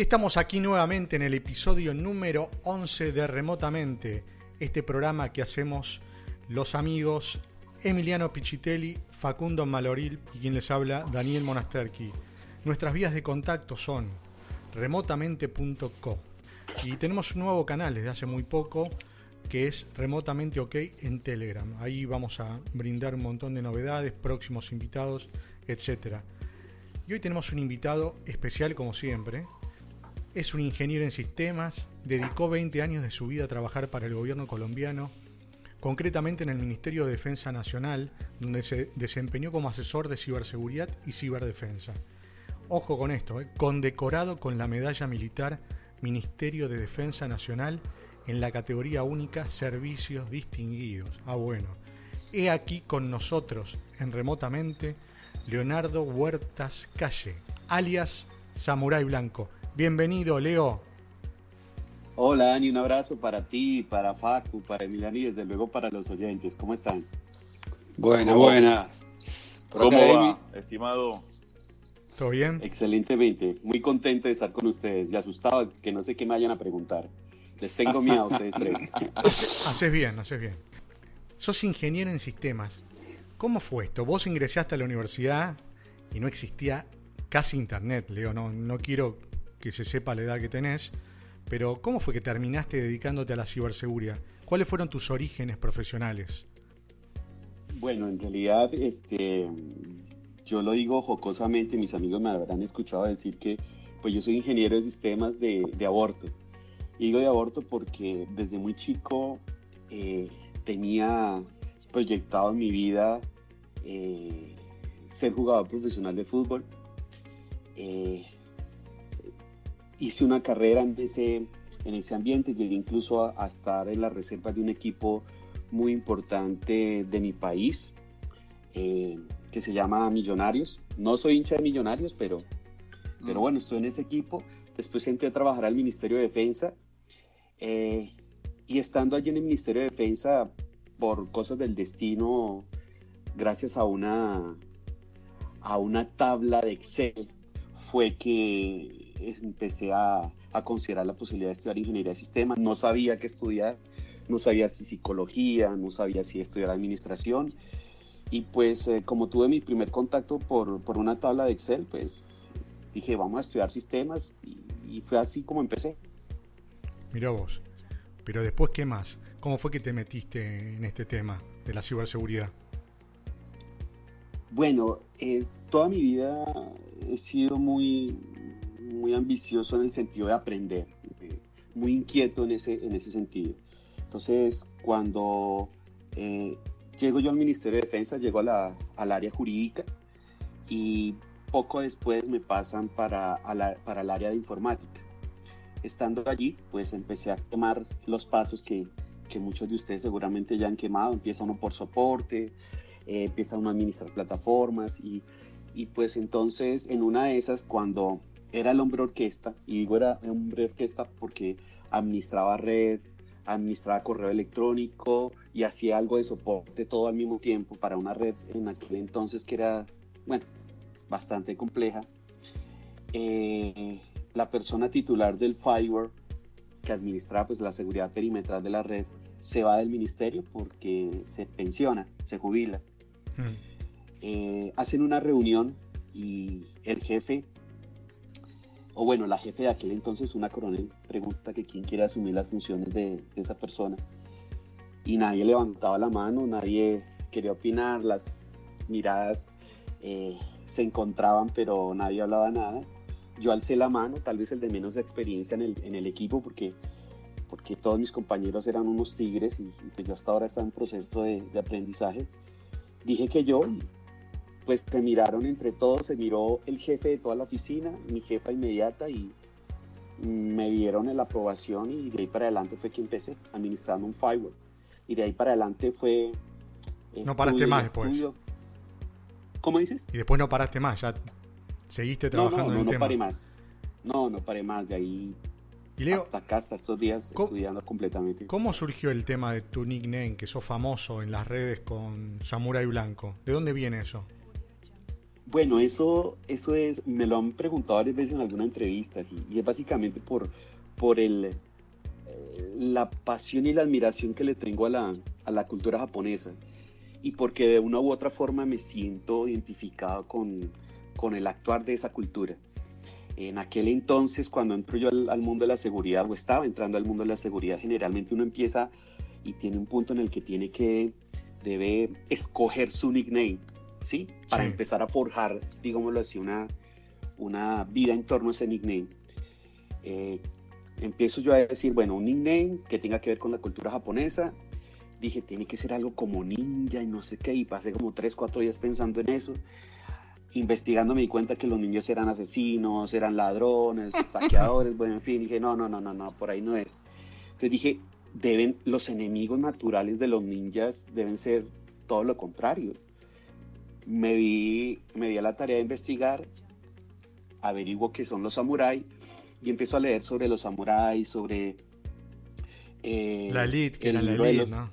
Estamos aquí nuevamente en el episodio número 11 de Remotamente, este programa que hacemos los amigos Emiliano Pichitelli, Facundo Maloril y quien les habla Daniel Monasterki. Nuestras vías de contacto son remotamente.co y tenemos un nuevo canal desde hace muy poco que es Remotamente OK en Telegram. Ahí vamos a brindar un montón de novedades, próximos invitados, etc. Y hoy tenemos un invitado especial como siempre, es un ingeniero en sistemas, dedicó 20 años de su vida a trabajar para el gobierno colombiano, concretamente en el Ministerio de Defensa Nacional, donde se desempeñó como asesor de ciberseguridad y ciberdefensa. Ojo con esto, eh, condecorado con la medalla militar Ministerio de Defensa Nacional en la categoría única Servicios Distinguidos. Ah, bueno. He aquí con nosotros, en remotamente, Leonardo Huertas Calle, alias Samurai Blanco. Bienvenido, Leo. Hola, Dani, un abrazo para ti, para Facu, para Emiliano y desde luego para los oyentes. ¿Cómo están? Buenas, buenas. ¿Cómo va, estimado? ¿Todo bien? Excelentemente. Muy contento de estar con ustedes y asustado que no sé qué me vayan a preguntar. Les tengo miedo a ustedes tres. Haces bien, haces bien. Sos ingeniero en sistemas. ¿Cómo fue esto? Vos ingresaste a la universidad y no existía casi internet, Leo. No, no quiero que se sepa la edad que tenés, pero ¿cómo fue que terminaste dedicándote a la ciberseguridad? ¿Cuáles fueron tus orígenes profesionales? Bueno, en realidad, este, yo lo digo jocosamente, mis amigos me habrán escuchado decir que pues yo soy ingeniero de sistemas de, aborto. Y digo de aborto porque desde muy chico eh, tenía proyectado en mi vida eh, ser jugador profesional de fútbol. Eh, hice una carrera en ese, en ese ambiente, llegué incluso a, estar en la reserva de un equipo muy importante de mi país, eh, que se llama Millonarios. No soy hincha de Millonarios, pero, pero mm. bueno, estoy en ese equipo. Después entré a trabajar al Ministerio de Defensa. Eh, y estando allí en el Ministerio de Defensa, por cosas del destino, gracias a una, a una tabla de Excel, fue que empecé a, considerar la posibilidad de estudiar ingeniería de sistemas. No sabía qué estudiar, no sabía si psicología, no sabía si estudiar administración. Y pues eh, como tuve mi primer contacto por, por, una tabla de Excel, pues dije, vamos a estudiar sistemas y, y, fue así como empecé. Mira vos, pero después, ¿qué más? ¿Cómo fue que te metiste en este tema de la ciberseguridad? Bueno, eh, toda mi vida he sido muy, muy ambicioso en el sentido de aprender, eh, muy inquieto en ese, en ese sentido. Entonces, cuando eh, llego yo al Ministerio de Defensa, llego a la, al área jurídica y poco después me pasan para, para el área de informática. Estando allí, pues empecé a quemar los pasos que, que muchos de ustedes seguramente ya han quemado. Empieza uno por soporte, eh, empieza uno a administrar plataformas y, y pues entonces en una de esas cuando era el hombre orquesta, y digo era hombre orquesta porque administraba red, administraba correo electrónico y hacía algo de soporte todo al mismo tiempo para una red en aquel entonces que era, bueno, bastante compleja. Eh, la persona titular del firewall que administraba pues la seguridad perimetral de la red se va del ministerio porque se pensiona, se jubila. Mm. Eh, hacen una reunión y el jefe o bueno, la jefe de aquel entonces, una coronel, pregunta que quién quiere asumir las funciones de, esa persona. Y nadie levantaba la mano, nadie quería opinar, las miradas eh, se encontraban, pero nadie hablaba nada. Yo alcé la mano, tal vez el de menos experiencia en el, equipo, porque, porque todos mis compañeros eran unos tigres y, pues yo hasta ahora estaba en proceso de aprendizaje. Dije que yo, pues se miraron entre todos, se miró el jefe de toda la oficina, mi jefa inmediata y me dieron la aprobación y de ahí para adelante fue que empecé administrando un firewall. Y de ahí para adelante fue... No paraste más después. ¿Cómo dices? Y después no paraste más, ya seguiste trabajando no, no, en el no, tema. No, paré más. No, no paré más. De ahí y Leo, hasta acá, hasta estos días, ¿cómo, estudiando completamente. ¿Cómo surgió el tema de tu nickname, que sos famoso en las redes con Samurai Blanco? ¿De dónde viene eso? Bueno, eso, eso es, me lo han preguntado varias veces en alguna entrevista, y, y es básicamente por, por el, eh, la pasión y la admiración que le tengo a la, a la cultura japonesa y porque de una u otra forma me siento identificado con, con el actuar de esa cultura. En aquel entonces, cuando entro yo al, al, mundo de la seguridad, o estaba entrando al mundo de la seguridad, generalmente uno empieza y tiene un punto en el que tiene que, debe escoger su nickname, ¿sí? Para Sí. empezar a forjar, digámoslo así, una, una vida en torno a ese nickname. Eh, empiezo yo a decir, bueno, un nickname que tenga que ver con la cultura japonesa. Dije, tiene que ser algo como ninja y no sé qué, y pasé como 3, 4 días pensando en eso investigando me di cuenta que los niños eran asesinos, eran ladrones, saqueadores, bueno, en fin, dije, no, no, no, no, no, por ahí no es. Entonces dije, deben, los enemigos naturales de los ninjas deben ser todo lo contrario. Me di, me di a la tarea de investigar, averiguo qué son los samuráis y empiezo a leer sobre los samuráis, sobre... eh, La elite, que el era la elite, los- ¿no?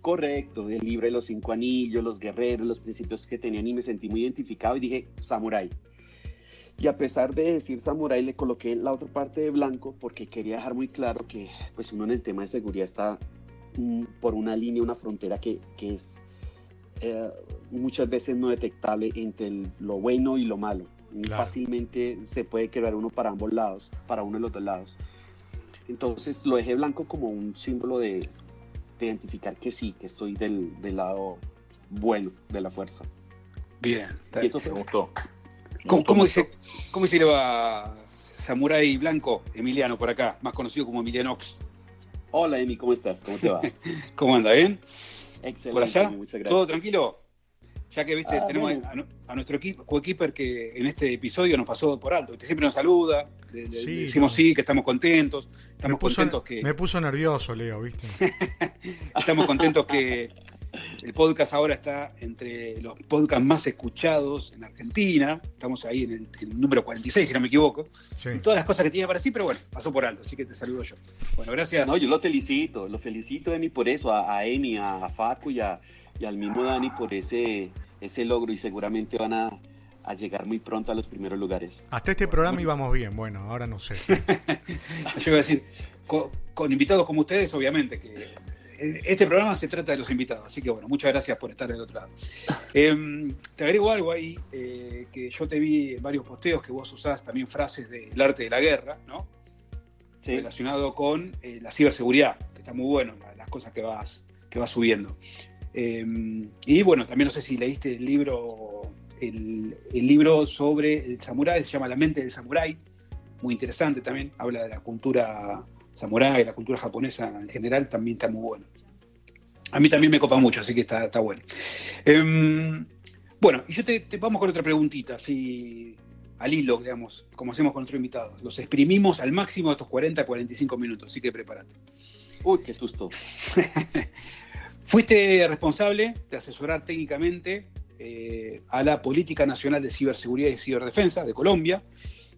Correcto, el libro de los cinco anillos, los guerreros, los principios que tenían y me sentí muy identificado y dije samurái. Y a pesar de decir samurái le coloqué la otra parte de blanco porque quería dejar muy claro que pues uno en el tema de seguridad está mm, por una línea, una frontera que, que es eh, muchas veces no detectable entre el- lo bueno y lo malo. Claro. Fácilmente se puede crear uno para ambos lados, para uno de los dos lados. Entonces lo dejé blanco como un símbolo de, de identificar que sí, que estoy del, del lado bueno de la fuerza. Bien. Y eso Me fue gustó. Me ¿Cómo, gustó cómo dice, ¿Cómo se le va Samurai Blanco? Emiliano por acá, más conocido como Emilianox. Hola, Emi, ¿cómo estás? ¿Cómo te va? ¿Cómo anda? ¿Bien? Excelente. ¿Por allá? Emi, Muchas gracias. ¿Todo tranquilo? Ya que viste, Ah, tenemos a, nu- a nuestro equipo, coequiper que en este episodio nos pasó por alto. Usted siempre nos saluda, le- le- Sí, le decimos no. sí, que estamos contentos. Me Estamos puso, contentos que me puso nervioso, Leo, ¿viste? estamos contentos que el podcast ahora está entre los podcasts más escuchados en Argentina. Estamos ahí en el, en el número 46, si no me equivoco. Sí. Y todas las cosas que tiene para sí, pero bueno, pasó por alto, así que te saludo yo. Bueno, gracias. No, yo lo felicito, lo felicito, Emi, por eso, a, a Emi, a, a Facu y, a- y al mismo Dani por ese, ese logro y seguramente van a, a llegar muy pronto a los primeros lugares. Hasta este programa íbamos bien, bueno, ahora no sé. Yo iba a decir, co- con, invitados como ustedes, obviamente, que este programa se trata de los invitados, así que bueno, muchas gracias por estar del otro lado. Em, te agrego algo ahí, eh, que yo te vi en varios posteos que vos usás también frases del arte de la guerra, ¿no? Sí. Relacionado con eh, la ciberseguridad, que está muy bueno, la- las cosas que vas, que vas subiendo. Em, y bueno, también no sé si leíste el libro, el, el libro sobre el samurái, se llama La mente del samurái, muy interesante también, habla de la cultura samurái, la cultura japonesa en general, también está muy bueno. A mí también me copa mucho, así que está, está bueno. Em, bueno, y yo te, te- vamos con otra preguntita, así al hilo, digamos, como hacemos con nuestros invitados. Los exprimimos al máximo estos 40, 45 minutos, así que prepárate. Uy, qué susto. Fuiste responsable de asesorar técnicamente eh, a la Política Nacional de Ciberseguridad y Ciberdefensa de Colombia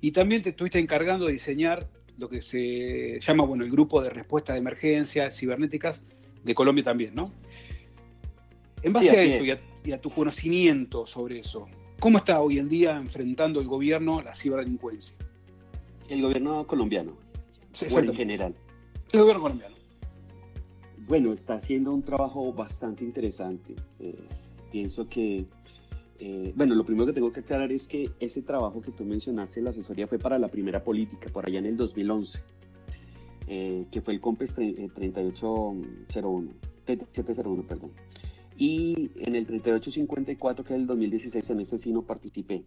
y también te estuviste encargando de diseñar lo que se llama bueno, el Grupo de Respuesta de Emergencias Cibernéticas de Colombia también, ¿no? En base Sí, a eso y a, es. y a tu conocimiento sobre eso, ¿cómo está hoy en día enfrentando el gobierno la ciberdelincuencia? El gobierno colombiano, Sí, bueno, en general. El gobierno colombiano. Bueno, está haciendo un trabajo bastante interesante. Eh, pienso que, eh, bueno, lo primero que tengo que aclarar es que ese trabajo que tú mencionaste, la asesoría fue para la primera política, por allá en el 2011, eh, que fue el COMPES tre- eh, 3801, 3701, perdón. Y en el 3854, que es el 2016, en este sí no participé.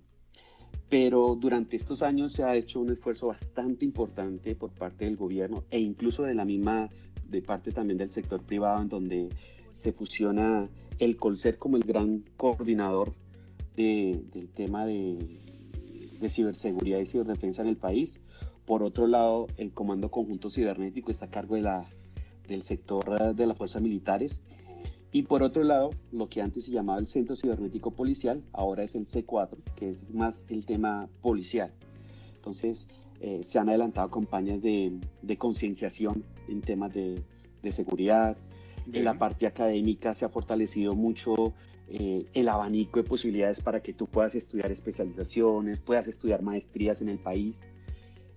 Pero durante estos años se ha hecho un esfuerzo bastante importante por parte del gobierno e incluso de la misma de parte también del sector privado, en donde se fusiona el Colser como el gran coordinador de- del tema de, de ciberseguridad y ciberdefensa en el país. Por otro lado, el Comando Conjunto Cibernético está a cargo de la, del sector eh, de las fuerzas militares. Y por otro lado, lo que antes se llamaba el Centro Cibernético Policial, ahora es el C4, que es más el tema policial. Entonces, eh, se han adelantado campañas de, de concienciación en temas de, de seguridad. En la parte académica se ha fortalecido mucho eh, el abanico de posibilidades para que tú puedas estudiar especializaciones, puedas estudiar maestrías en el país.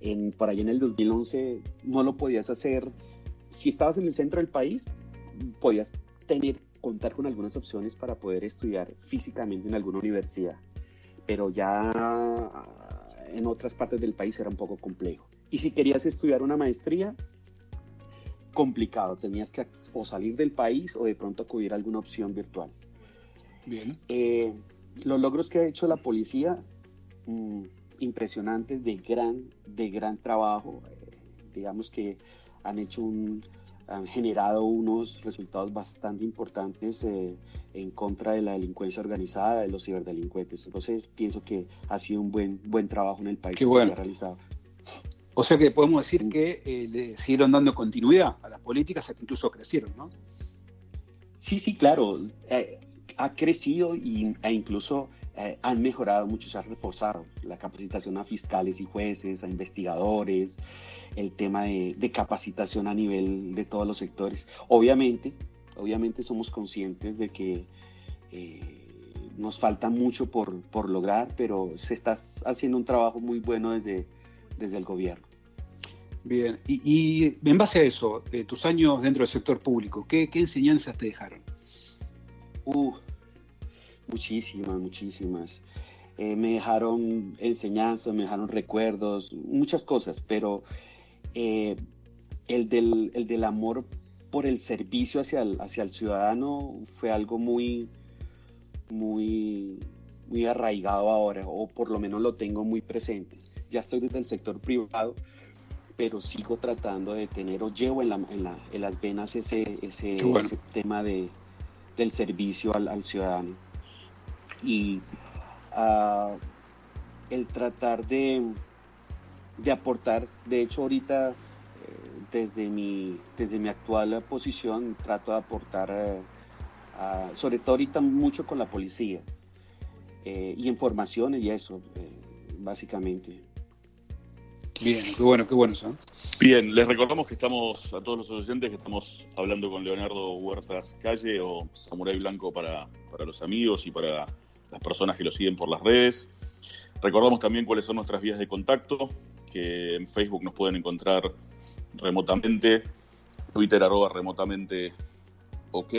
En, por ahí en el 2011 no lo podías hacer. Si estabas en el centro del país, podías tener contar con algunas opciones para poder estudiar físicamente en alguna universidad, pero ya en otras partes del país era un poco complejo. Y si querías estudiar una maestría, complicado, tenías que o salir del país o de pronto acudir a alguna opción virtual. Bien. Eh, los logros que ha hecho la policía, mmm, impresionantes, de gran, de gran trabajo, eh, digamos que han hecho un, han generado unos resultados bastante importantes eh, en contra de la delincuencia organizada, de los ciberdelincuentes. Entonces pienso que ha sido un buen, buen trabajo en el país Qué bueno. que se ha realizado. O sea que podemos decir que eh, le siguieron dando continuidad a las políticas, hasta incluso crecieron, ¿no? Sí, sí, claro. Eh, ha crecido y, e incluso eh, han mejorado mucho, se ha reforzado la capacitación a fiscales y jueces, a investigadores, el tema de, de, capacitación a nivel de todos los sectores. Obviamente, obviamente somos conscientes de que eh, nos falta mucho por, por, lograr, pero se está haciendo un trabajo muy bueno desde, desde el gobierno. Bien, y, y en base a eso, eh, tus años dentro del sector público, ¿qué, qué enseñanzas te dejaron? Uh, muchísimas, muchísimas. Eh, me dejaron enseñanzas, me dejaron recuerdos, muchas cosas, pero eh, el, del, el, del, amor por el servicio hacia el, hacia el ciudadano fue algo muy, muy, muy arraigado ahora, o por lo menos lo tengo muy presente. Ya estoy desde el sector privado, pero sigo tratando de tener o llevo en, la, en, la, en las venas ese, ese, bueno. ese tema de, del servicio al, al ciudadano. Y uh, el tratar de, de, aportar, de hecho ahorita eh, desde, mi, desde mi actual posición trato de aportar, eh, uh, sobre todo ahorita mucho con la policía eh, y informaciones y eso, eh, básicamente. Bien, qué bueno, qué bueno eso. Bien, les recordamos que estamos, a todos los oyentes, que estamos hablando con Leonardo Huertas Calle o Samurai Blanco para, para los amigos y para las personas que lo siguen por las redes. Recordamos también cuáles son nuestras vías de contacto, que en Facebook nos pueden encontrar remotamente, Twitter arroba remotamente ok,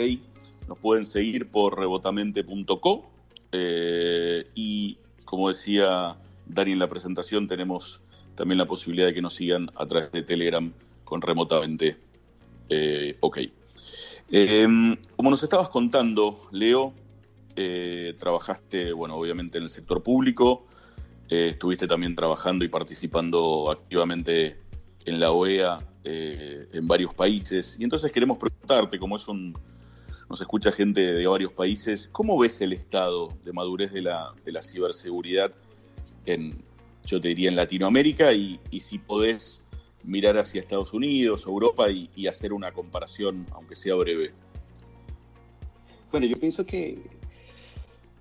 nos pueden seguir por rebotamente.co eh, y como decía Dani en la presentación, tenemos también la posibilidad de que nos sigan a través de Telegram con remotamente eh, ok. Eh, como nos estabas contando, Leo, eh, trabajaste, bueno, obviamente en el sector público, eh, estuviste también trabajando y participando activamente en la OEA eh, en varios países. Y entonces queremos preguntarte, como es un, nos escucha gente de varios países, ¿cómo ves el estado de madurez de la, de la ciberseguridad en, yo te diría, en Latinoamérica? Y, si podés mirar hacia Estados Unidos, Europa y hacer una comparación, aunque sea breve. Bueno, yo pienso que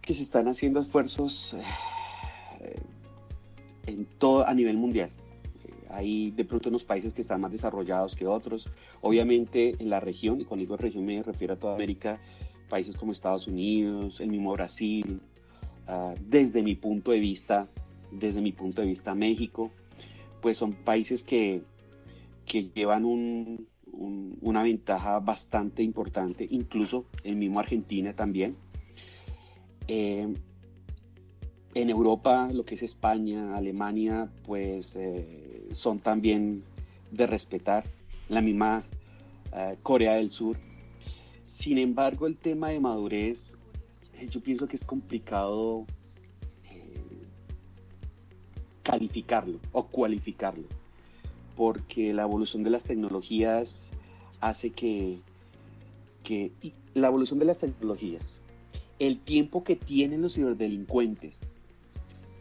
que se están haciendo esfuerzos eh, en todo a nivel mundial. Eh, hay de pronto unos países que están más desarrollados que otros. Obviamente en la región, y cuando digo región me refiero a toda América, países como Estados Unidos, el mismo Brasil, uh, desde mi punto de vista, desde mi punto de vista México, pues son países que, que llevan un, un, una ventaja bastante importante, incluso el mismo Argentina también eh, en Europa, lo que es España, Alemania, pues eh, son también de respetar, la misma eh, Corea del Sur. Sin embargo, el tema de madurez, yo pienso que es complicado calificarlo o cualificarlo, porque la evolución de las tecnologías hace que, que la evolución de las tecnologías el tiempo que tienen los ciberdelincuentes,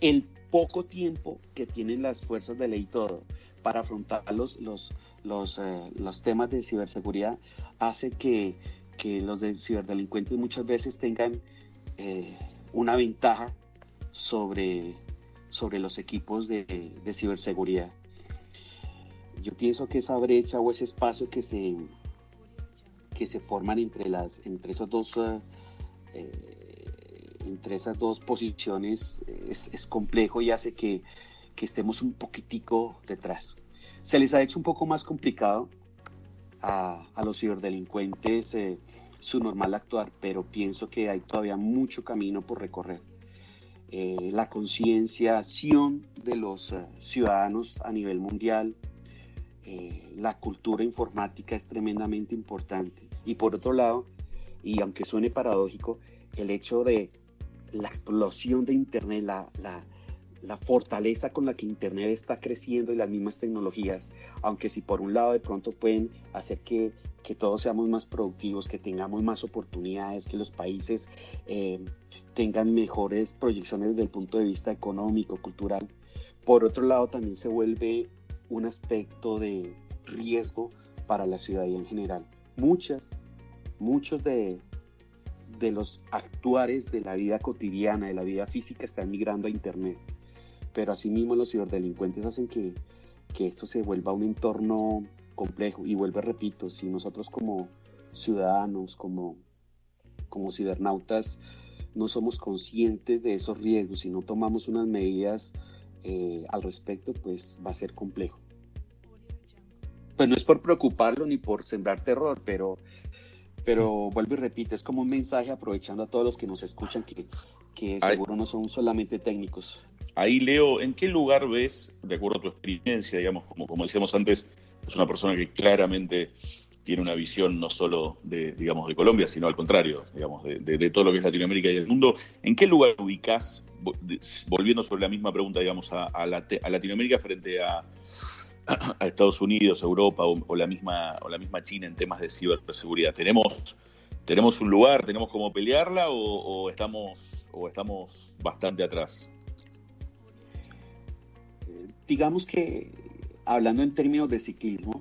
el poco tiempo que tienen las fuerzas de ley y todo para afrontar los, los, los, eh, los temas de ciberseguridad hace que, que los de ciberdelincuentes muchas veces tengan eh, una ventaja sobre, sobre los equipos de, ciberseguridad. Yo pienso que esa brecha o ese espacio que se, que se forman entre, las, entre, esos dos, eh, entre esas dos posiciones es, es, complejo y hace que, estemos un poquitico detrás. Se les ha hecho un poco más complicado a, los ciberdelincuentes eh, su normal actuar, pero pienso que hay todavía mucho camino por recorrer. Eh, la concienciación de los ciudadanos a nivel mundial, eh, la cultura informática es tremendamente importante. Y por otro lado, y aunque suene paradójico, el hecho de la explosión de Internet, la, la, fortaleza con la que Internet está creciendo y las mismas tecnologías, aunque si por un lado de pronto pueden hacer que, que todos seamos más productivos, que tengamos más oportunidades, que los países eh, tengan mejores proyecciones desde el punto de vista económico, cultural, por otro lado también se vuelve un aspecto de riesgo para la ciudadanía en general. Muchas, muchos de, de los actuares de la vida cotidiana, de la vida física, están migrando a Internet pero asimismo los ciberdelincuentes hacen que, que esto se vuelva un entorno complejo. Y vuelvo, repito, si nosotros como ciudadanos, como, como cibernautas, no somos conscientes de esos riesgos y no tomamos unas medidas eh, al respecto, pues va a ser complejo. Pues no es por preocuparlo ni por sembrar terror, pero, pero vuelvo y repito, es como un mensaje aprovechando a todos los que nos escuchan que, que seguro no son solamente técnicos. Ahí, Leo, ¿en qué lugar ves, de acuerdo a tu experiencia, digamos, como, como decíamos antes, es una persona que claramente tiene una visión no solo de, digamos, de Colombia, sino al contrario, digamos, de, de, de todo lo que es Latinoamérica y el mundo. ¿En qué lugar ubicás, volviendo sobre la misma pregunta, digamos, a, a, la, a Latinoamérica frente a, a, Estados Unidos, Europa o, la misma, o la misma China en temas de ciberseguridad? ¿Tenemos, tenemos un lugar, tenemos cómo pelearla o, estamos, o estamos bastante atrás? digamos que hablando en términos de ciclismo,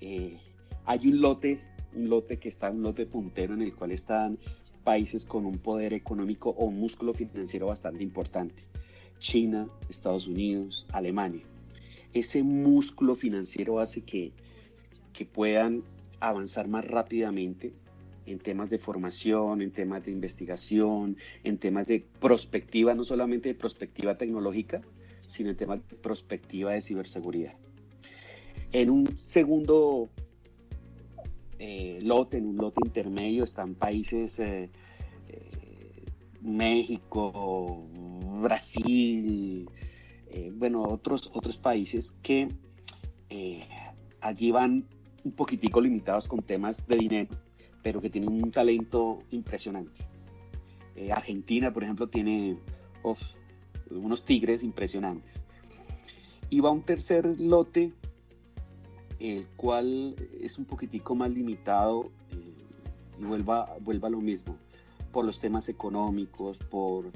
eh, hay un lote, un lote que está, un lote puntero en el cual están países con un poder económico o un músculo financiero bastante importante. China, Estados Unidos, Alemania. Ese músculo financiero hace que, que puedan avanzar más rápidamente en temas de formación, en temas de investigación, en temas de prospectiva, no solamente de prospectiva tecnológica, sino en temas de prospectiva de ciberseguridad. En un segundo eh, lote, en un lote intermedio, están países eh, eh, México, Brasil, eh, bueno, otros, otros países que eh, allí van un poquitico limitados con temas de dinero, pero que tienen un talento impresionante. Eh, Argentina, por ejemplo, tiene unos tigres impresionantes. Y va un tercer lote, el cual es un poquitico más limitado y vuelva, vuelva a lo mismo, por los temas económicos, por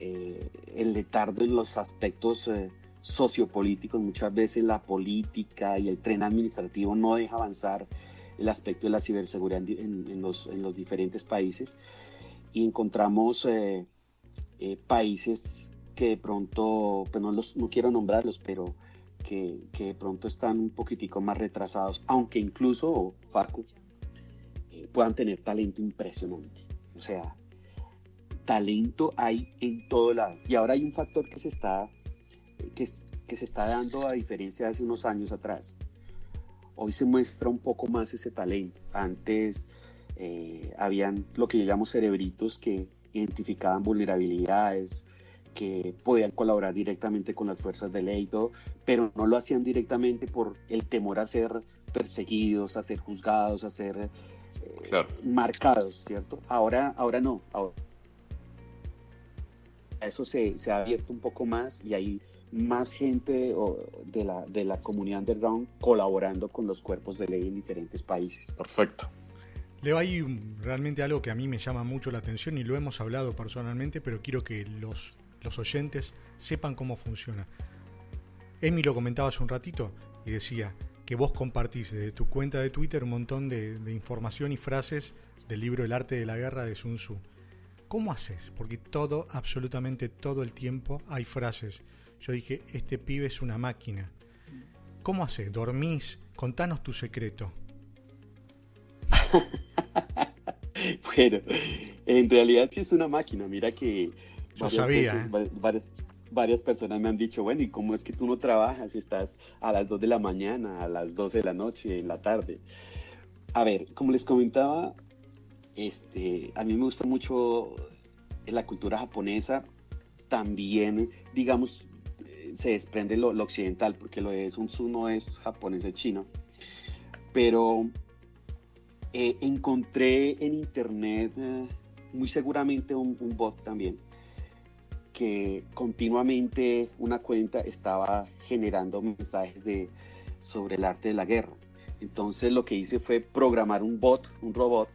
eh, el letardo en los aspectos eh, sociopolíticos. Muchas veces la política y el tren administrativo no deja avanzar el aspecto de la ciberseguridad en, en, los, en los, diferentes países y encontramos eh, eh, países que de pronto, pues no, los, no quiero nombrarlos, pero que, que, de pronto están un poquitico más retrasados, aunque incluso, Paco, eh, puedan tener talento impresionante. O sea, talento hay en todo lado. Y ahora hay un factor que se está, que, que se está dando a diferencia de hace unos años atrás. Hoy se muestra un poco más ese talento. Antes eh, habían lo que llamo cerebritos que identificaban vulnerabilidades, que podían colaborar directamente con las fuerzas de ley, todo, pero no lo hacían directamente por el temor a ser perseguidos, a ser juzgados, a ser eh, claro. marcados, ¿cierto? Ahora, ahora no. Ahora, eso se, se, ha abierto un poco más y hay más gente de la, de la comunidad underground colaborando con los cuerpos de ley en diferentes países. Perfecto. Leo, hay realmente algo que a mí me llama mucho la atención y lo hemos hablado personalmente, pero quiero que los los oyentes sepan cómo funciona. Emi lo comentaba hace un ratito y decía, que vos compartís desde tu cuenta de Twitter un montón de, de información y frases del libro El arte de la guerra de Sun Tzu. ¿Cómo haces? Porque todo, absolutamente todo el tiempo hay frases. Yo dije, este pibe es una máquina. ¿Cómo haces? ¿Dormís? Contanos tu secreto. bueno, en realidad sí es una máquina. Mira que Yo sabía, veces, ¿eh? varias, varias personas me han dicho, bueno, ¿y cómo es que tú no trabajas? Estás a las 2 de la mañana, a las 12 de la noche, en la tarde. A ver, como les comentaba, este, a mí me gusta mucho la cultura japonesa. También, digamos, eh, se desprende lo, lo occidental, porque lo de Sun Tzu no es japonés, es chino. Pero eh, encontré en internet eh, muy seguramente un, un, bot también que continuamente una cuenta estaba generando mensajes de, sobre el arte de la guerra. Entonces lo que hice fue programar un bot, un robot,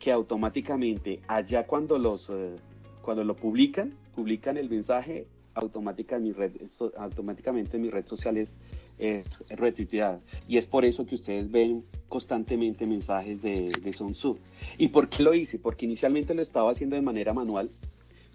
que automáticamente allá cuando los eh, cuando lo publican, publican el mensaje, automática mi red, automáticamente mi red social es, es retuiteada. Y es por eso que ustedes ven constantemente mensajes de, de Sun Tzu. ¿Y por qué lo hice? Porque inicialmente lo estaba haciendo de manera manual,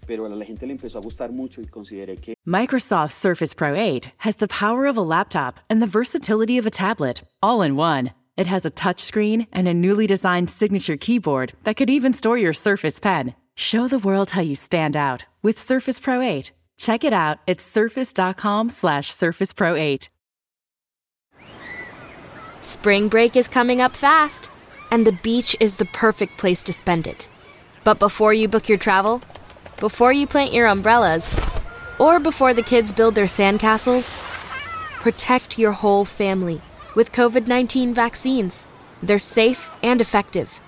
pero a la gente le empezó a gustar mucho y consideré que... Microsoft Surface Pro 8 has the power of a laptop and the versatility of a tablet, all in one. It has a touchscreen and a newly designed signature keyboard that could even store your Surface Pen. Show the world how you stand out with Surface Pro 8. Check it out at surface.com slash surface pro 8. Spring break is coming up fast, and the beach is the perfect place to spend it. But before you book your travel, before you plant your umbrellas, or before the kids build their sandcastles, protect your whole family with COVID 19 vaccines. They're safe and effective.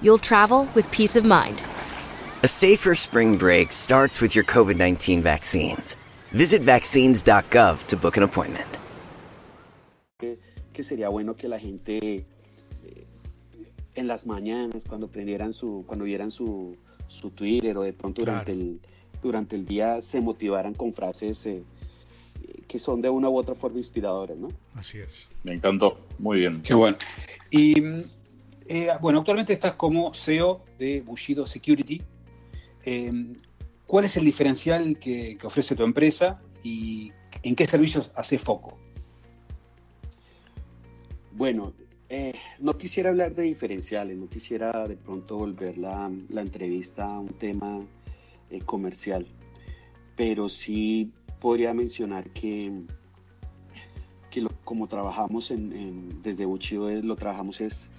You'll travel with peace of mind. A safer spring break starts with your COVID 19 vaccines. Visit vaccines.gov to book an appointment. Que, que sería bueno que la gente eh, en las mañanas, cuando prendieran su, cuando vieran su, su Twitter o de pronto durante, claro. el, durante el día se motivaran con frases eh, que son de una u otra forma inspiradoras, ¿no? Así es. Me encantó, muy bien. Qué bueno. Y eh, bueno, actualmente estás como CEO de Bushido Security. Eh, ¿Cuál es el diferencial que, que, ofrece tu empresa y en qué servicios hace foco? Bueno, eh, no quisiera hablar de diferenciales, no quisiera de pronto volver la, la entrevista a un tema eh, comercial, pero sí podría mencionar que, que lo, como trabajamos en, en, desde Buchido, lo trabajamos es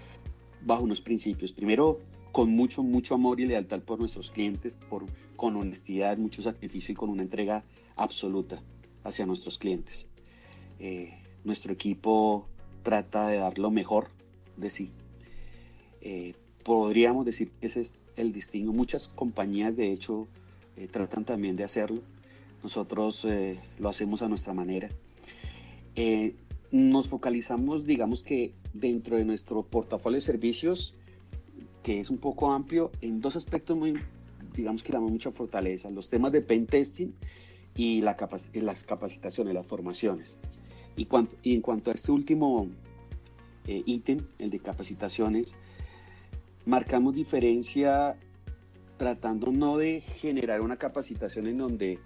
bajo unos principios. Primero, con mucho, mucho amor y lealtad por nuestros clientes, por, con honestidad, mucho sacrificio y con una entrega absoluta hacia nuestros clientes. Eh, nuestro equipo trata de dar lo mejor de sí. Eh, podríamos decir que ese es el distingo. Muchas compañías, de hecho, eh, tratan también de hacerlo. Nosotros eh, lo hacemos a nuestra manera. Eh, nos focalizamos, digamos que dentro de nuestro portafolio de servicios, que es un poco amplio, en dos aspectos muy, digamos que damos mucha fortaleza, los temas de pen testing y la las capacitaciones, las formaciones. Y, cuanto, y en cuanto a este último eh, ítem, el de capacitaciones, marcamos diferencia tratando no de generar una capacitación en donde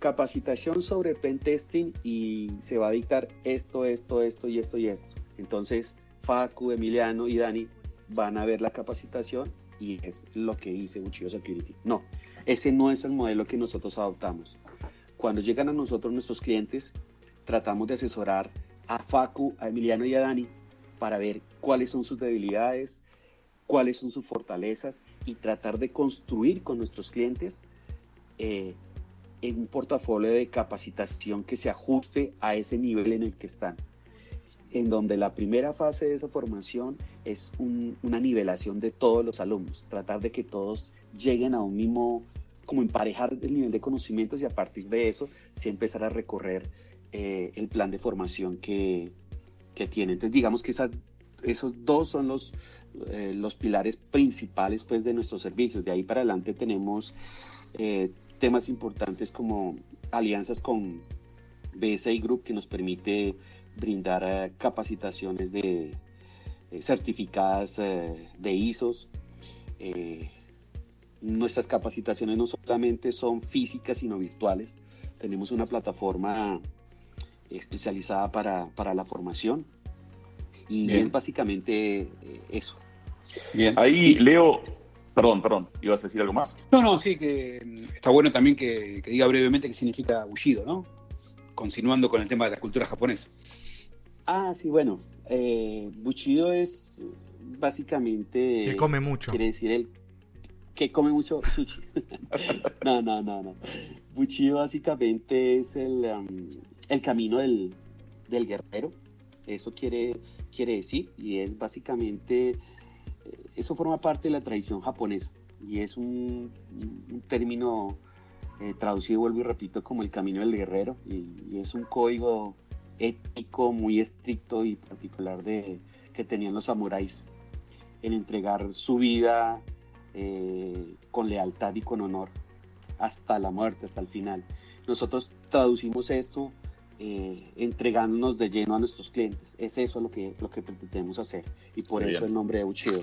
capacitación sobre pen testing y se va a dictar esto, esto, esto y esto y esto. Entonces, Facu, Emiliano y Dani van a ver la capacitación y es lo que dice Uchillo Security. No, ese no es el modelo que nosotros adoptamos. Cuando llegan a nosotros nuestros clientes, tratamos de asesorar a Facu, a Emiliano y a Dani para ver cuáles son sus debilidades, cuáles son sus fortalezas y tratar de construir con nuestros clientes eh, en un portafolio de capacitación que se ajuste a ese nivel en el que están. En donde la primera fase de esa formación es un, una nivelación de todos los alumnos, tratar de que todos lleguen a un mismo, como emparejar el nivel de conocimientos y a partir de eso sí empezar a recorrer eh, el plan de formación que, que tiene. Entonces digamos que esa, esos dos son los, eh, los pilares principales pues, de nuestros servicios. De ahí para adelante tenemos eh, temas importantes como alianzas con BSI Group que nos permite brindar eh, capacitaciones de eh, certificadas de ISOs. nuestras capacitaciones no solamente son físicas, sino virtuales. Tenemos una plataforma especializada para, para la formación y es básicamente eso. Bien. Ahí, Leo, perdón, perdón, ¿ibas a decir algo más? No, no, sí, que mm, está bueno también que, diga brevemente qué significa bullido, ¿no? Continuando con el tema de la cultura japonesa. Ah, sí, bueno, eh, Bushido es básicamente... Que come mucho. Quiere decir el que come mucho sushi. no, no, no, no. Bushido básicamente es el, um, el camino del, del, guerrero. Eso quiere, quiere decir. Y es básicamente eso forma parte de la tradición japonesa y es un, término eh, traducido, vuelvo y repito, como el camino del guerrero y, es un código ético muy estricto y particular de, que tenían los samuráis en entregar su vida eh, con lealtad y con honor hasta la muerte, hasta el final. Nosotros traducimos esto eh, entregándonos de lleno a nuestros clientes. Es eso lo que, lo que pretendemos hacer y por eso el nombre de Uchido.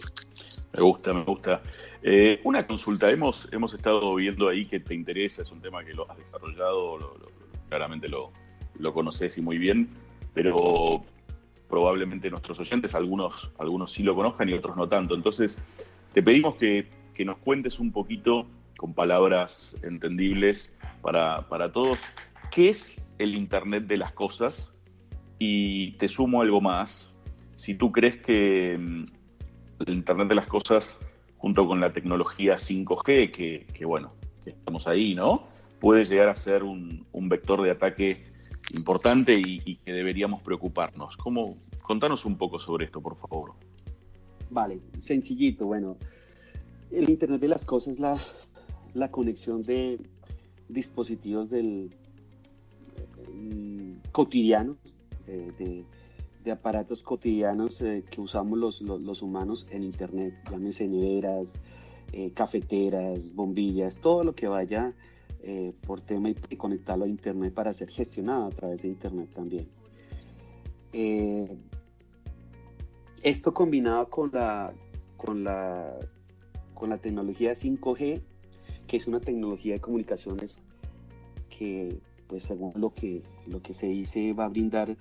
Me gusta, me gusta. Eh, una consulta, hemos, hemos estado viendo ahí que te interesa, es un tema que lo has desarrollado, claramente lo, lo conoces y muy bien, pero probablemente nuestros oyentes, algunos, algunos sí lo conozcan y otros no tanto. Entonces, te pedimos que, que nos cuentes un poquito, con palabras entendibles para, para todos, qué es el Internet de las Cosas y te sumo algo más. Si tú crees que mm, el Internet de las Cosas, junto con la tecnología 5G, que, bueno, estamos ahí, ¿no? Puede llegar a ser un, vector de ataque importante y, que deberíamos preocuparnos. ¿Cómo? Contanos un poco sobre esto, por favor. Vale, sencillito. Bueno, el Internet de las Cosas es la, conexión de dispositivos del, cotidianos, eh, de, aparatos cotidianos eh, que usamos los, humanos en Internet, llámese neveras, eh, cafeteras, bombillas, todo lo que vaya por tema y, conectarlo a Internet para ser gestionado a través de Internet también. esto combinado con la, con, la, con la tecnología 5G, que es una tecnología de comunicaciones que pues según lo que, lo que se dice, va a brindar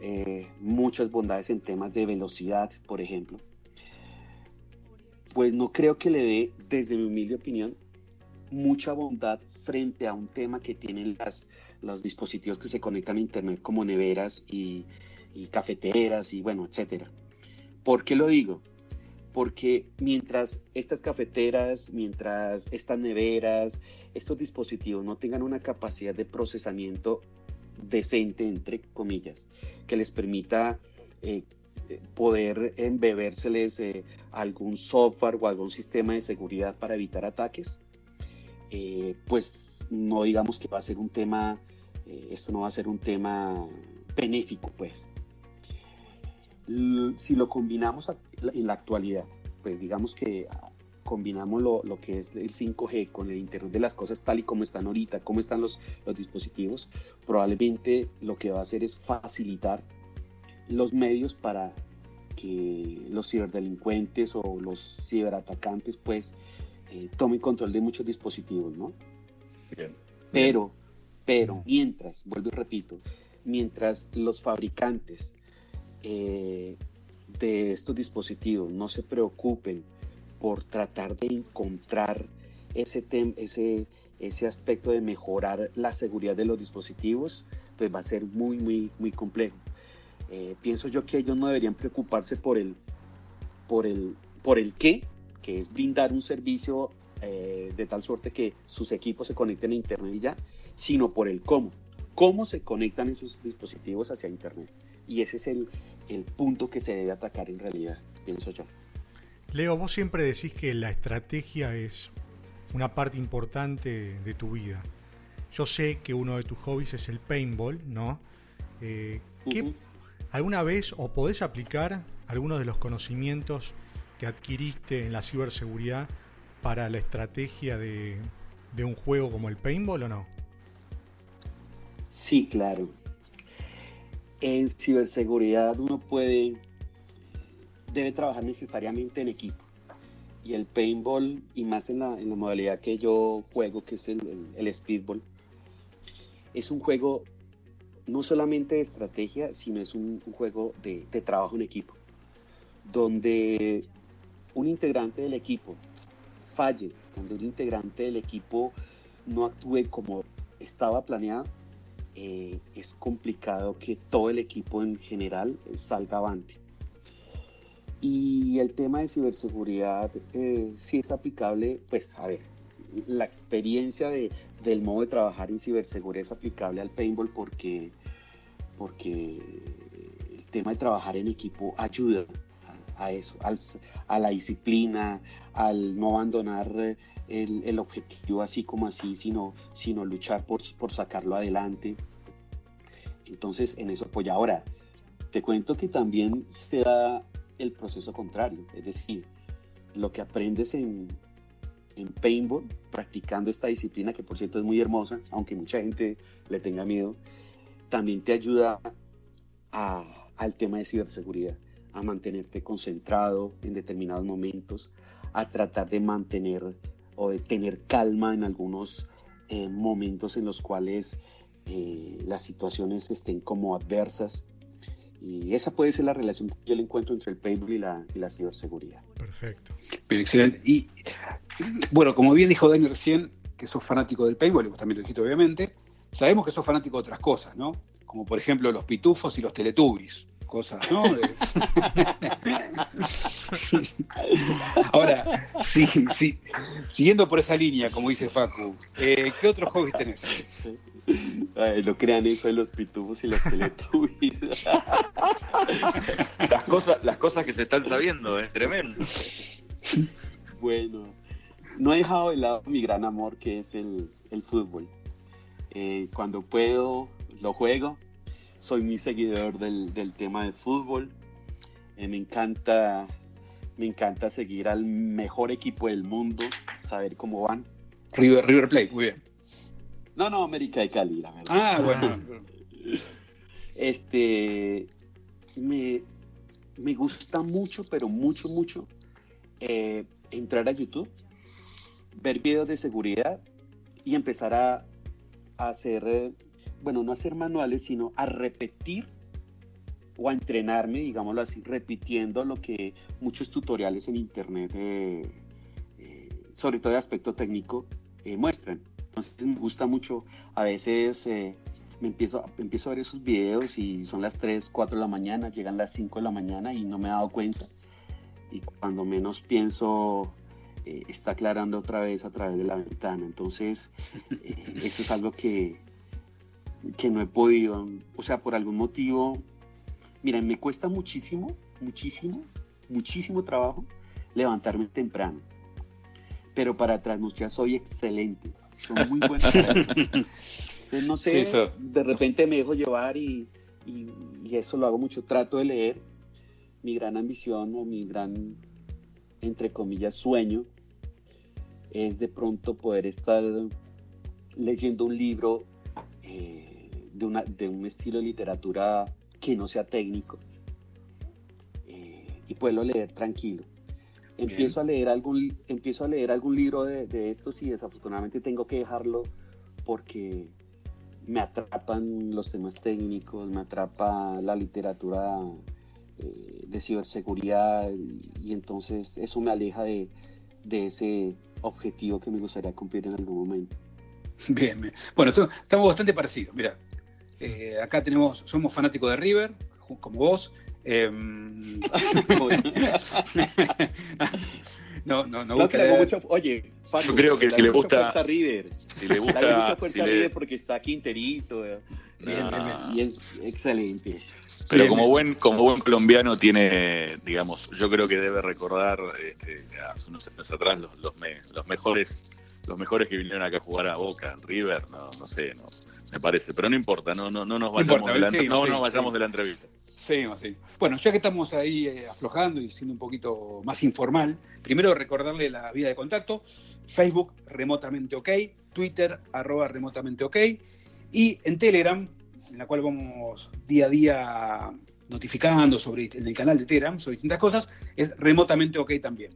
eh, muchas bondades en temas de velocidad, por ejemplo. Pues no creo que le dé, desde mi humilde opinión, mucha bondad frente a un tema que tienen las, los dispositivos que se conectan a Internet como neveras y, cafeteras y bueno, etcétera. ¿Por qué lo digo? Porque mientras estas cafeteras, mientras estas neveras, estos dispositivos no tengan una capacidad de procesamiento decente, entre comillas, que les permita eh, poder embebérseles eh, algún software o algún sistema de seguridad para evitar ataques, eh, pues no digamos que va a ser un tema, esto no va a ser un tema benéfico, pues si lo combinamos en la actualidad, pues digamos que combinamos lo, que es el 5G con el Internet de las cosas tal y como están ahorita, cómo están los, los dispositivos, probablemente lo que va a hacer es facilitar los medios para que los ciberdelincuentes o los ciberatacantes pues eh, tomen control de muchos dispositivos, ¿no? Pero, pero mientras, vuelvo y repito, mientras los fabricantes eh, de estos dispositivos no se preocupen por tratar de encontrar ese, ese, ese aspecto de mejorar la seguridad de los dispositivos, pues va a ser muy, muy, muy complejo. Eh, pienso yo que ellos no deberían preocuparse por el, por el, por el qué, que es brindar un servicio eh, de tal suerte que sus equipos se conecten a Internet y ya, sino por el cómo. Cómo se conectan esos dispositivos hacia Internet. Y ese es el, el punto que se debe atacar en realidad, pienso yo. Leo, vos siempre decís que la estrategia es una parte importante de tu vida. Yo sé que uno de tus hobbies es el paintball, ¿no? Eh, ¿Alguna vez o podés aplicar algunos de los conocimientos que adquiriste en la ciberseguridad para la estrategia de, de un juego como el paintball o no? Sí, claro. En ciberseguridad uno puede, debe trabajar necesariamente en equipo. Y el paintball, y más en la, modalidad que yo juego, que es el, speedball, es un juego no solamente de estrategia, sino es un, juego de, de, trabajo en equipo, donde un integrante del equipo falle, cuando un integrante del equipo no actúe como estaba planeado, eh, es complicado que todo el equipo en general salga avante. Y el tema de ciberseguridad eh, sí es aplicable, pues a ver, la experiencia de, del modo de trabajar en ciberseguridad es aplicable al paintball porque, porque el tema de trabajar en equipo ayuda a eso, a la disciplina, al no abandonar el, objetivo así como así, sino, sino luchar por, por sacarlo adelante. Entonces, en eso apoya. Ahora, te cuento que también se da el proceso contrario, es decir, lo que aprendes en, en paintball, practicando esta disciplina, que por cierto es muy hermosa, aunque mucha gente le tenga miedo, también te ayuda al tema de ciberseguridad a mantenerte concentrado en determinados momentos, a tratar de mantener o de tener calma en algunos eh, momentos en los cuales eh, las situaciones estén como adversas. Y esa puede ser la relación que yo le encuentro entre el paintball y la, y la ciberseguridad. Perfecto. Bien, excelente. Y bueno, como bien dijo Daniel recién, que sos fanático del paintball, y vos también lo dijiste obviamente, sabemos que sos fanático de otras cosas, ¿no? Como por ejemplo los pitufos y los teletubbies cosas, ¿no? Ahora, sí, sí, siguiendo por esa línea, como dice Facu, eh, ¿qué otros hobbies tenés? lo crean eso de los pitufos y los teletubbies. las, cosas, las cosas que se están sabiendo, es tremendo. Bueno, no he dejado de lado mi gran amor que es el, fútbol. Eh, cuando puedo, lo juego soy muy seguidor del, tema de fútbol. Eh, me encanta me encanta seguir al mejor equipo del mundo, saber cómo van. River, River Plate, muy bien. No, no, América de Cali, la verdad. Ah, bueno. este me, gusta mucho, pero mucho, mucho, eh, entrar a YouTube, ver videos de seguridad y empezar a, hacer bueno, no hacer manuales, sino a repetir o a entrenarme, digámoslo así, repitiendo lo que muchos tutoriales en internet, eh, eh, sobre todo de aspecto técnico, eh, muestran. Entonces me gusta mucho, a veces me empiezo, empiezo a ver esos videos y son las 3, 4 de la mañana, llegan las 5 de la mañana y no me he dado cuenta. Y cuando menos pienso, está aclarando otra vez a través de la ventana. Entonces, eso es algo que, que no he podido, o sea, por algún motivo, miren, me cuesta muchísimo, muchísimo, muchísimo trabajo levantarme temprano. Pero para trasnochar soy excelente, soy muy. Entonces, no sé, de repente me dejo llevar y, y, eso lo hago mucho, trato de leer. Mi gran ambición o mi gran, entre comillas, sueño es de pronto poder estar leyendo un libro eh, de, una, de un estilo de literatura que no sea técnico eh, y puedo leer tranquilo. Empiezo a leer, algún, empiezo a leer algún libro de, estos y desafortunadamente tengo que dejarlo porque me atrapan los temas técnicos, me atrapa la literatura eh, de ciberseguridad y, entonces eso me aleja de, de ese objetivo que me gustaría cumplir en algún momento. Bien, bien. Bueno, estamos bastante parecidos. Mira, eh, acá tenemos, somos fanáticos de River, como vos. Em, no, no, no. Mucho, oye, yo creo que si le gusta River. Si le gusta, mucha fuerza River porque está aquí enterito. Eh. Y es excelente. Pero como buen, como buen colombiano tiene, digamos, yo creo que debe recordar este, hace unos años atrás los, los, los mejores los mejores que vinieron acá a jugar a Boca, River, no, no sé, no, me parece, pero no importa, no, no, no nos vayamos, de, la, no, nos vayamos de la entrevista. Sí, sí. Bueno, ya que estamos ahí eh, aflojando y siendo un poquito más informal, primero recordarle la vía de contacto, Facebook remotamente ok, Twitter arroba remotamente ok y en Telegram en la cual vamos día a día notificando sobre, en el canal de Telegram sobre distintas cosas, es remotamente ok también.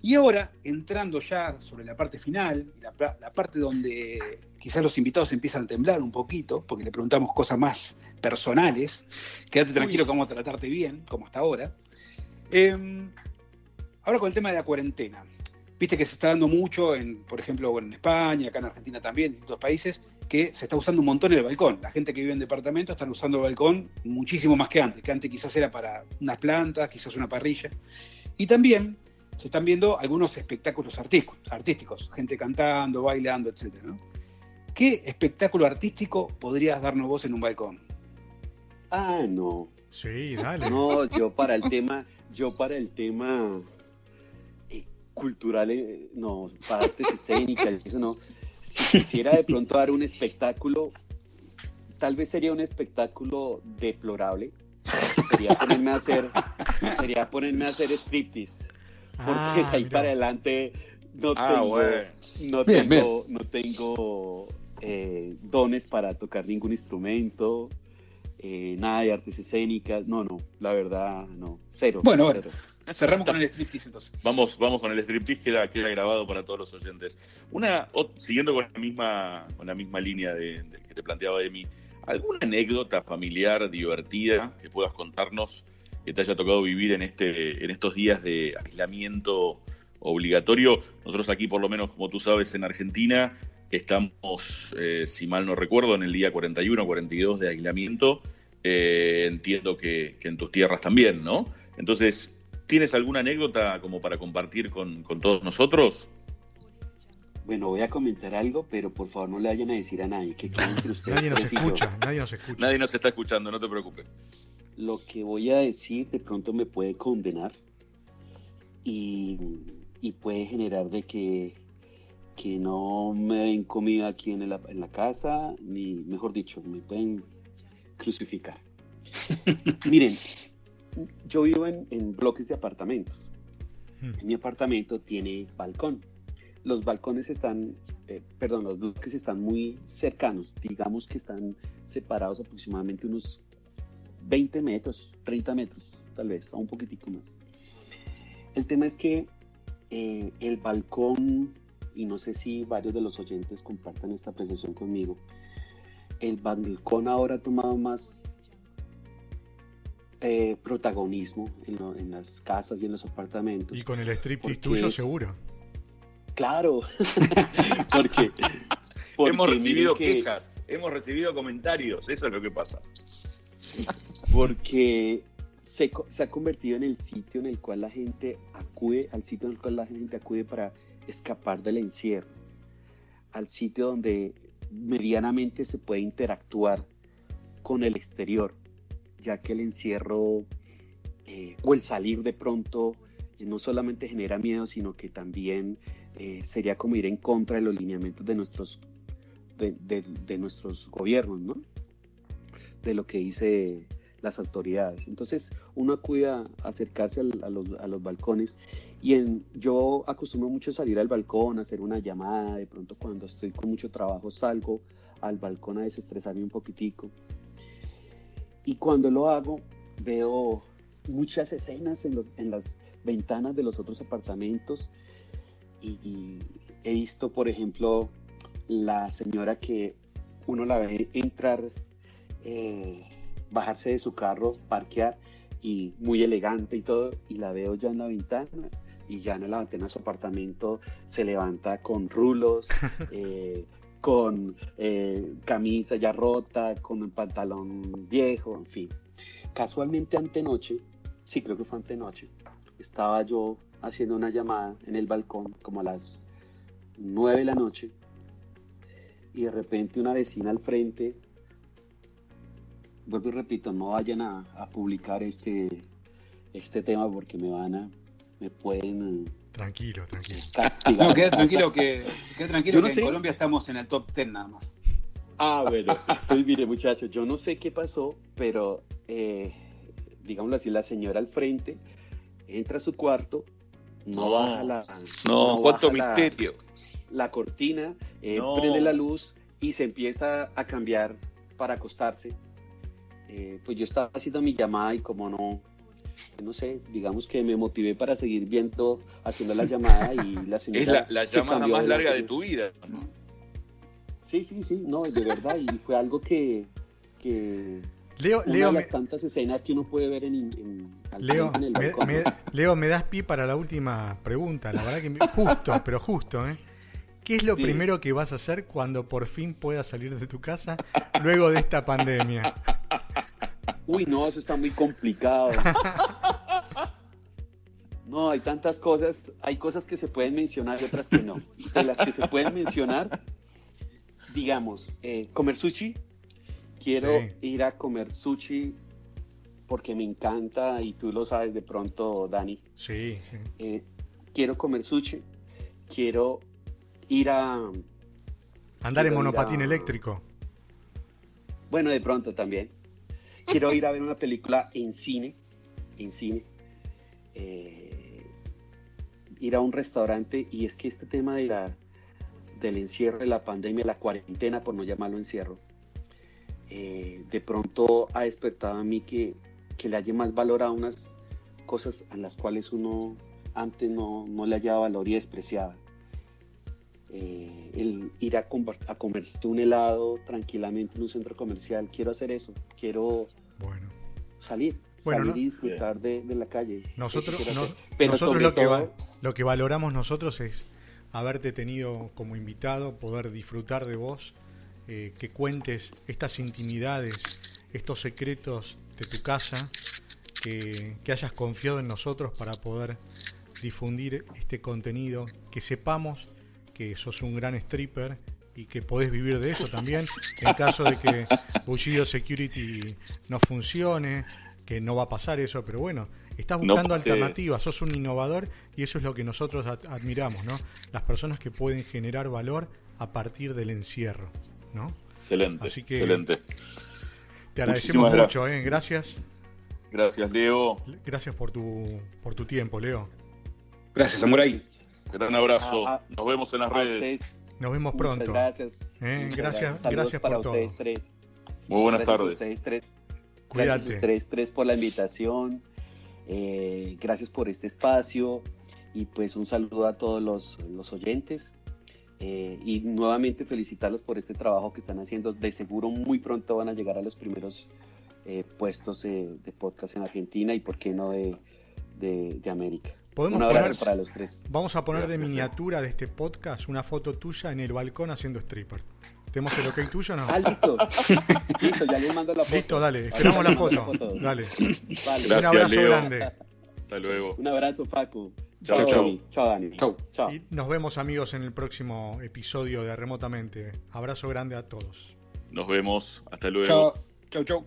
Y ahora, entrando ya sobre la parte final, la, la parte donde quizás los invitados empiezan a temblar un poquito, porque le preguntamos cosas más personales, quédate tranquilo que vamos a tratarte bien, como hasta ahora. Em, ahora con el tema de la cuarentena. Viste que se está dando mucho, en, por ejemplo, en España, acá en Argentina también, en distintos países, que se está usando un montón el balcón. La gente que vive en departamentos están usando el balcón muchísimo más que antes, que antes quizás era para unas plantas, quizás una parrilla. Y también se están viendo algunos espectáculos artísticos, gente cantando, bailando, etc. ¿Qué espectáculo artístico podrías darnos vos en un balcón? Ah, no. Sí, dale. No, yo para el tema, yo para el tema eh, cultural, eh, no, para artes escénicas, eso no. Si quisiera de pronto dar un espectáculo, tal vez sería un espectáculo deplorable. Sería ponerme a hacer, sería ponerme a hacer striptease. Porque Ah, ahí mira. para adelante no Ah, tengo, bueno. no Bien, tengo, no tengo eh, dones para tocar ningún instrumento, eh, nada de artes escénicas, no, no, la verdad, no, cero. Bueno, bueno. Cerramos con el striptease entonces. Vamos, vamos con el striptease, queda, queda grabado para todos los oyentes. Una, ot- siguiendo con la misma, con la misma línea de, del que te planteaba Emi, ¿alguna anécdota familiar divertida que puedas contarnos que te haya tocado vivir en este, en estos días de aislamiento obligatorio? Nosotros aquí, por lo menos, como tú sabes, en Argentina, estamos, eh, si mal no recuerdo, en el día 41 42 de aislamiento. Eh, entiendo que, que en tus tierras también, ¿no? Entonces, ¿tienes alguna anécdota como para compartir con, con todos nosotros? Bueno, voy a comentar algo, pero por favor no le vayan a decir a nadie que quede entre ustedes Nadie nos escucha, nadie nos escucha. Nadie nos está escuchando, no te preocupes. Lo que voy a decir de pronto me puede condenar y, y puede generar de que, que no me den comida aquí en la, en la casa, ni mejor dicho, me pueden crucificar. Miren, yo vivo en, en bloques de apartamentos. Hmm. Mi apartamento tiene balcón. Los balcones están, eh, perdón, los bloques están muy cercanos. Digamos que están separados aproximadamente unos 20 metros, 30 metros, tal vez, o un poquitico más. El tema es que eh, el balcón, y no sé si varios de los oyentes compartan esta apreciación conmigo, el balcón ahora ha tomado más eh, protagonismo en, lo- en las casas y en los apartamentos. Y con el striptease Porque tuyo es- seguro. Claro, porque, porque hemos recibido que- quejas, hemos recibido comentarios, eso es lo que pasa. Porque se, ha convertido en el sitio en el cual la gente acude, al sitio en el cual la gente acude para escapar del encierro, al sitio donde medianamente se puede interactuar con el exterior, ya que el encierro eh, o el salir de pronto eh, no solamente genera miedo, sino que también eh, sería como ir en contra de los lineamientos de nuestros, de nuestros gobiernos, ¿no? De lo que dice las autoridades. Entonces uno acude a acercarse al- a, los, a los balcones y en, yo acostumbro mucho a salir al balcón, a hacer una llamada, de pronto cuando estoy con mucho trabajo salgo al balcón a desestresarme un poquitico. Y cuando lo hago veo muchas escenas en, los, en las ventanas de los otros apartamentos y, y he visto, por ejemplo, la señora que uno la ve entrar eh, bajarse de su carro, parquear y muy elegante y todo, y la veo ya en la ventana y ya en la ventana de su apartamento se levanta con rulos, eh, con eh, camisa ya rota, con un pantalón viejo, en fin. Casualmente antenoche, sí creo que fue antenoche, estaba yo haciendo una llamada en el balcón como a las 9 de la noche y de repente una vecina al frente vuelvo y repito, no vayan a, a publicar este, este tema porque me van a, me pueden eh, Tranquilo, tranquilo. castigar. No, queda tranquilo que, queda tranquilo no que sé. en Colombia estamos en el top 10 nada más. Ah, bueno, pues mire muchachos, yo no sé qué pasó, pero eh, digámoslo así, la señora al frente entra a su cuarto, no, No, baja la, No, cuánto baja la- misterio. la cortina, eh, No. prende la luz y se empieza a cambiar para acostarse, eh, pues yo estaba haciendo mi llamada y como no, no sé, digamos que me motivé para seguir viendo, haciendo la llamada y la señora... Es la, la se llamada más la larga de tu vida. ¿no? Sí, sí, sí, no, de verdad, y fue algo que... que Leo, una Leo, de me, las tantas escenas que uno puede ver en, en, al Leo, en el me, Leo, me das pie para la última pregunta. La verdad que me- justo, pero justo, ¿eh? ¿Qué es lo primero que vas a hacer cuando por fin puedas salir de tu casa luego de esta pandemia? Uy, no, eso está muy complicado. No, hay tantas cosas, hay cosas que se pueden mencionar y otras que no. De las que se pueden mencionar, digamos, eh, comer sushi. Quiero Sí. ir a comer sushi porque me encanta y tú lo sabes de pronto, Dani. Sí, sí. Eh, quiero comer sushi. Quiero ir a... Andar en monopatín a- eléctrico. Bueno, de pronto también. Quiero ir a ver una película en cine, en cine. Eh, ir a un restaurante y es que este tema de la, del encierro, de la pandemia, la cuarentena, por no llamarlo encierro, eh, de pronto ha despertado a mí que, que le haya más valor a unas cosas a las cuales uno antes no, no le hallaba valor y despreciaba. Eh, el ir a, a comerse un helado tranquilamente en un centro comercial, quiero hacer eso, quiero Bueno, salir, Bueno, salir ¿no? y disfrutar de, de la calle. nosotros, no-. Pero nosotros lo, que va- lo que valoramos nosotros es haberte tenido como invitado, poder disfrutar de vos, eh, que cuentes estas intimidades, estos secretos de tu casa, que, que hayas confiado en nosotros para poder difundir este contenido, que sepamos que sos un gran stripper y que podés vivir de eso también, en caso de que Bullido Security no funcione, que no va a pasar eso, pero bueno, estás buscando alternativas, sos un innovador y eso es lo que nosotros ad- admiramos, ¿no? Las personas que pueden generar valor a partir del encierro, ¿no? Excelente, Así que- excelente. Te agradecemos Muchísimas mucho, ¿eh? Gracias, Gracias, Leo. gracias por tu, por tu tiempo, Leo. Gracias, Samurai. Gran abrazo. Nos vemos en las redes. ustedes, Nos vemos muchas pronto. gracias. Eh, Muchas gracias- gracias para todo. ustedes tres. Muy buenas Gracias a tardes. ustedes tres. Gracias a Cuídate. ustedes tres por la invitación. Eh, gracias por este espacio. Y pues un saludo a todos los, los oyentes. Eh, y nuevamente felicitarlos por este trabajo que están haciendo. De seguro muy pronto van a llegar a los primeros eh, puestos eh, de podcast en Argentina y por qué no de, de, de América. Podemos Un poner- para los tres. Vamos a poner de miniatura de este podcast una foto tuya en el balcón haciendo stripper. ¿Tenemos el ok tuyo o no? Ah, listo. listo, ya les mando la foto. Listo, dale, esperamos la foto. Dale. Vale. Un abrazo Leo. grande. Hasta luego. Un abrazo, Paco. Chao, Chao, chao. Dani. Chao. Chao. Chao. Y nos vemos amigos en el próximo episodio de Remotamente. Abrazo grande a todos. Nos vemos. Hasta luego. Chao. Chau, chau.